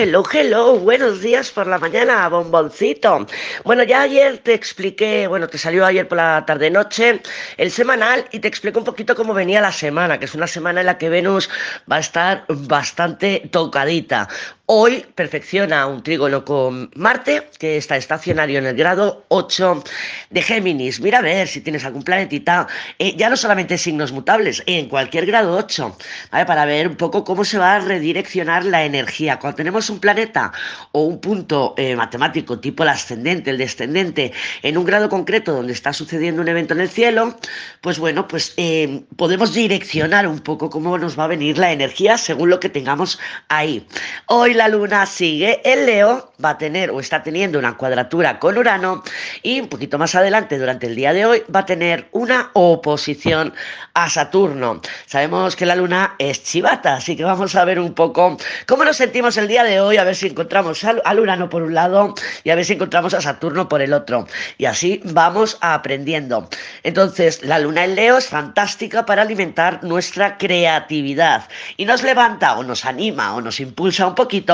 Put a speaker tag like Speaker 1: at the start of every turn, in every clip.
Speaker 1: Hello, hello, buenos días por la mañana, bomboncito. Bueno, ya ayer te expliqué, bueno, te salió ayer por la tarde-noche el semanal y te explico un poquito cómo venía la semana, que es una semana en la que Venus va a estar bastante tocadita. Hoy perfecciona un trígono con Marte, que está estacionario en el grado 8 de Géminis. Mira a ver si tienes algún planetita, eh, ya no solamente signos mutables, en cualquier grado 8, para ver un poco cómo se va a redireccionar la energía. Cuando tenemos un planeta o un punto eh, matemático tipo el ascendente, el descendente, en un grado concreto donde está sucediendo un evento en el cielo, pues bueno, pues eh, podemos direccionar un poco cómo nos va a venir la energía según lo que tengamos ahí. Hoy la luna sigue en Leo, va a tener o está teniendo una cuadratura con Urano y un poquito más adelante durante el día de hoy va a tener una oposición a Saturno. Sabemos que la luna es chivata, así que vamos a ver un poco cómo nos sentimos el día de hoy, a ver si encontramos al, Urano por un lado y a ver si encontramos a Saturno por el otro. Y así vamos aprendiendo. Entonces, la luna en Leo es fantástica para alimentar nuestra creatividad y nos levanta o nos anima o nos impulsa un poquito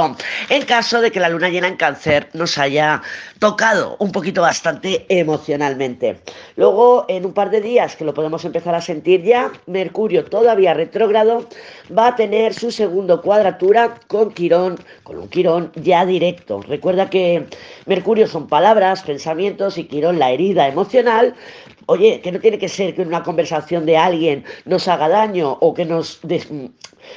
Speaker 1: en caso de que la luna llena en cáncer nos haya tocado un poquito bastante emocionalmente. Luego, en un par de días que lo podemos empezar a sentir ya, Mercurio todavía retrógrado va a tener su segundo cuadratura con Quirón, con un Quirón ya directo. Recuerda que Mercurio son palabras, pensamientos y Quirón la herida emocional. Oye, que no tiene que ser que una conversación de alguien nos haga daño o que nos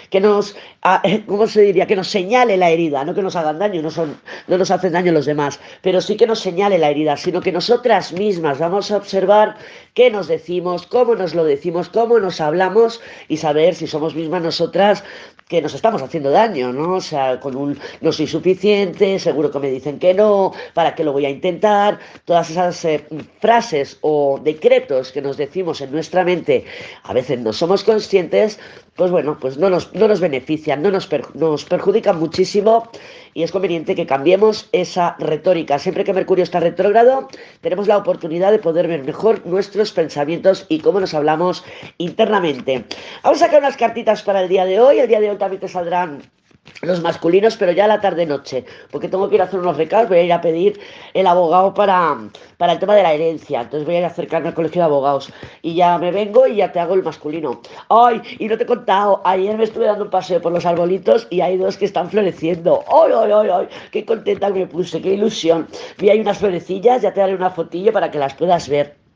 Speaker 1: que nos, ah, ¿cómo se diría? Que nos señale la herida, no que nos hagan daño, no, son, no nos hacen daño los demás, pero sí que nos señale la herida, sino que nosotras mismas vamos a observar qué nos decimos, cómo nos lo decimos, cómo nos hablamos y saber si somos mismas nosotras que nos estamos haciendo daño, ¿no? O sea, con un no soy suficiente, seguro que me dicen que no, ¿para qué lo voy a intentar? Todas esas eh, frases o decretos que nos decimos en nuestra mente, a veces no somos conscientes, pues bueno, pues no nos, no nos benefician, no nos, nos perjudican muchísimo y es conveniente que cambiemos esa retórica. Siempre que Mercurio está retrógrado, tenemos la oportunidad de poder ver mejor nuestros pensamientos y cómo nos hablamos internamente. Vamos a sacar unas cartitas para el día de hoy. El día de hoy también te saldrán los masculinos, pero ya a la tarde-noche, porque tengo que ir a hacer unos recados, voy a ir a pedir el abogado para, para el tema de la herencia, entonces voy a ir a acercarme al colegio de abogados y ya me vengo y ya te hago el masculino. Ay, y no te he contado, ayer me estuve dando un paseo por los arbolitos y hay dos que están floreciendo. Ay, ay, ay, ay, qué contenta me puse, qué ilusión. Vi ahí unas florecillas, ya te daré una fotillo para que las puedas ver.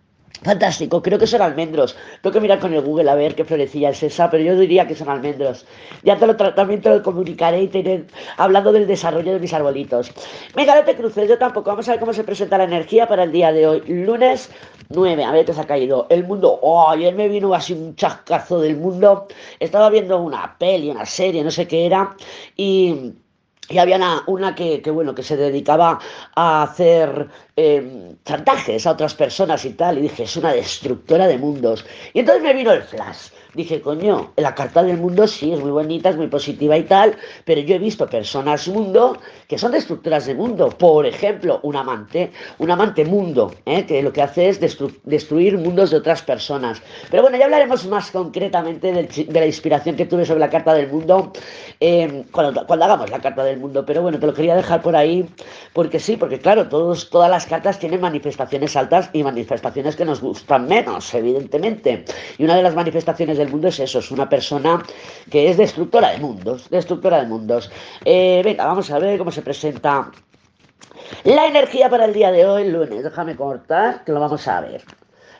Speaker 1: Fantástico, creo que son almendros. Tengo que mirar con el Google a ver qué florecilla es esa, pero yo diría que son almendros. Ya te lo, también te lo comunicaré y te hablando del desarrollo de mis arbolitos. Venga, no te cruces, yo tampoco. Vamos a ver cómo se presenta la energía para el día de hoy. Lunes 9, a ver qué se ha caído. El mundo, oh, ayer me vino así un chascazo del mundo. Estaba viendo una peli, una serie, no sé qué era, y y había una, que, bueno, que se dedicaba a hacer em, chantajes a otras personas y tal. Y dije, es una destructora de mundos. Y entonces me vino el flash dije, coño, la carta del mundo sí es muy bonita, es muy positiva y tal, pero yo he visto personas mundo que son destructoras de mundo. Por ejemplo, un amante, un amante mundo, ¿eh? que lo que hace es destruir mundos de otras personas. Pero bueno, ya hablaremos más concretamente de la inspiración que tuve sobre la carta del mundo eh, cuando, cuando, hagamos la carta del mundo. Pero bueno, te lo quería dejar por ahí, porque sí, porque claro, todos, todas las cartas tienen manifestaciones altas y manifestaciones que nos gustan menos, evidentemente. Y una de las manifestaciones del mundo es eso, es una persona que es destructora de mundos, destructora de mundos. Eh, venga, vamos a ver cómo se presenta la energía para el día de hoy, lunes. Déjame cortar, que lo vamos a ver.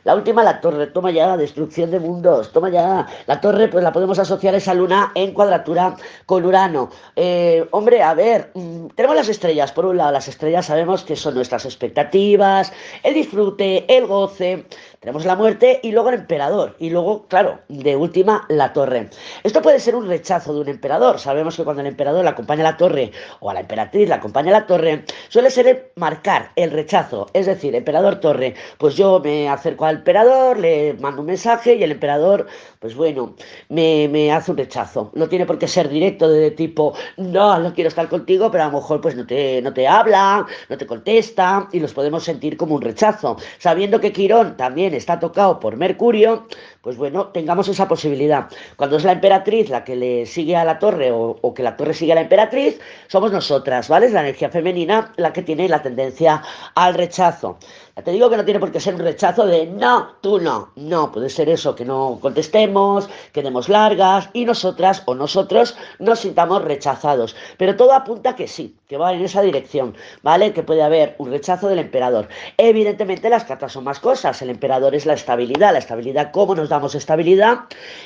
Speaker 1: La última, la torre, toma ya, destrucción de mundos, toma ya. La torre, pues la podemos asociar a esa luna en cuadratura con Urano. Eh, hombre, a ver, mm, tenemos las estrellas. Por un lado, las estrellas sabemos que son nuestras expectativas, el disfrute, el goce. Tenemos la muerte y luego el emperador. Y luego, claro, de última, la torre. Esto puede ser un rechazo de un emperador. Sabemos que cuando el emperador le acompaña a la torre o a la emperatriz le acompaña a la torre, suele ser marcar el rechazo. Es decir, emperador torre, pues yo me acerco al emperador, le mando un mensaje y el emperador, pues bueno, me, hace un rechazo. No tiene por qué ser directo de tipo, no, no quiero estar contigo, pero a lo mejor pues no te, no te habla, no te contesta y los podemos sentir como un rechazo. Sabiendo que Quirón también está tocado por Mercurio, pues bueno, tengamos esa posibilidad. Cuando es la emperatriz la que le sigue a la torre o, que la torre sigue a la emperatriz, somos nosotras, ¿vale? Es la energía femenina la que tiene la tendencia al rechazo. Ya te digo que no tiene por qué ser un rechazo de no, tú no. No, puede ser eso, que no contestemos, que demos largas y nosotras o nosotros nos sintamos rechazados. Pero todo apunta que sí, que va en esa dirección, ¿vale? Que puede haber un rechazo del emperador. Evidentemente las cartas son más cosas. El emperador es la estabilidad, la estabilidad, cómo nos damos estabilidad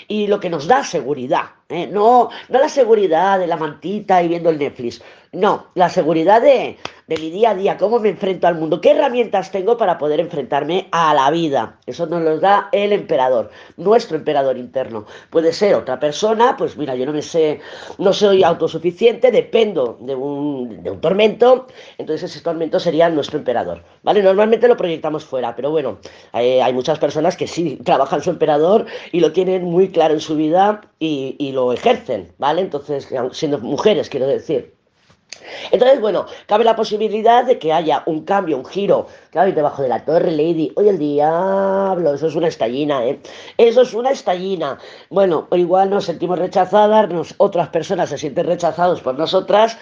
Speaker 1: y lo que nos da seguridad. ¿eh? No, no la seguridad de la mantita y viendo el Netflix. No, la seguridad de, de mi día a día, cómo me enfrento al mundo, qué herramientas tengo para poder enfrentarme a la vida. Eso nos lo da el emperador, nuestro emperador interno. Puede ser otra persona, pues mira, yo no me sé, no soy autosuficiente, dependo de un, de un tormento, entonces ese tormento sería nuestro emperador. ¿Vale? Normalmente lo proyectamos fuera, pero bueno, hay, hay muchas personas que sí trabajan su emperador y lo tienen muy claro en su vida y, y lo ejercen, ¿vale? Entonces, siendo mujeres, quiero decir. Entonces, bueno, cabe la posibilidad de que haya un cambio, un giro. Claro, y debajo de la torre, Lady. Oye, el diablo, eso es una estallina, ¿eh? Eso es una estallina. Bueno, igual nos sentimos rechazadas, otras personas se sienten rechazados por nosotras.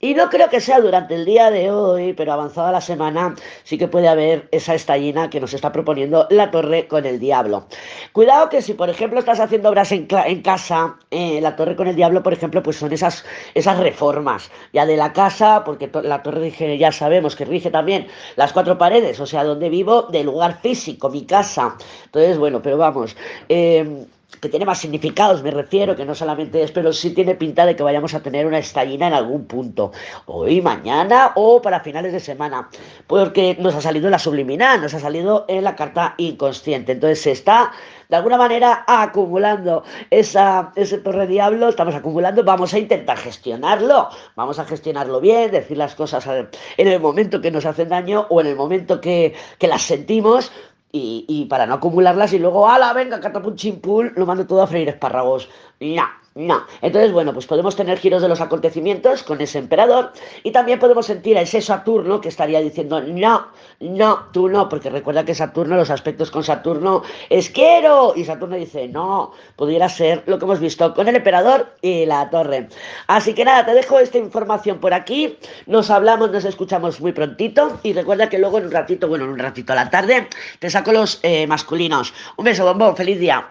Speaker 1: Y no creo que sea durante el día de hoy, pero avanzada la semana, sí que puede haber esa estallina que nos está proponiendo la torre con el diablo. Cuidado que si, por ejemplo, estás haciendo obras en, casa, eh, la torre con el diablo, por ejemplo, pues son esas, esas reformas ya de la casa, porque la torre rige, ya sabemos que rige también las cuatro paredes, o sea, donde vivo, del lugar físico, mi casa. Entonces, bueno, pero vamos. Eh, que tiene más significados, me refiero, que no solamente es, pero sí tiene pinta de que vayamos a tener una estallina en algún punto, hoy, mañana o para finales de semana, porque nos ha salido en la subliminal, nos ha salido en la carta inconsciente, entonces se está de alguna manera acumulando esa, ese torre diablo, estamos acumulando, vamos a intentar gestionarlo, vamos a gestionarlo bien, decir las cosas en el momento que nos hacen daño o en el momento que, que las sentimos, y, para no acumularlas y luego, ala, venga, catapum chimpul, lo mando todo a freír espárragos. No, no. Entonces, bueno, pues podemos tener giros de los acontecimientos con ese emperador y también podemos sentir a ese Saturno que estaría diciendo, no, no, tú no, porque recuerda que Saturno, los aspectos con Saturno es quiero. Y Saturno dice, no, pudiera ser lo que hemos visto con el emperador y la torre. Así que nada, te dejo esta información por aquí. Nos hablamos, nos escuchamos muy prontito y recuerda que luego en un ratito, bueno, en un ratito a la tarde, te saco los eh, masculinos. Un beso, bombón, feliz día.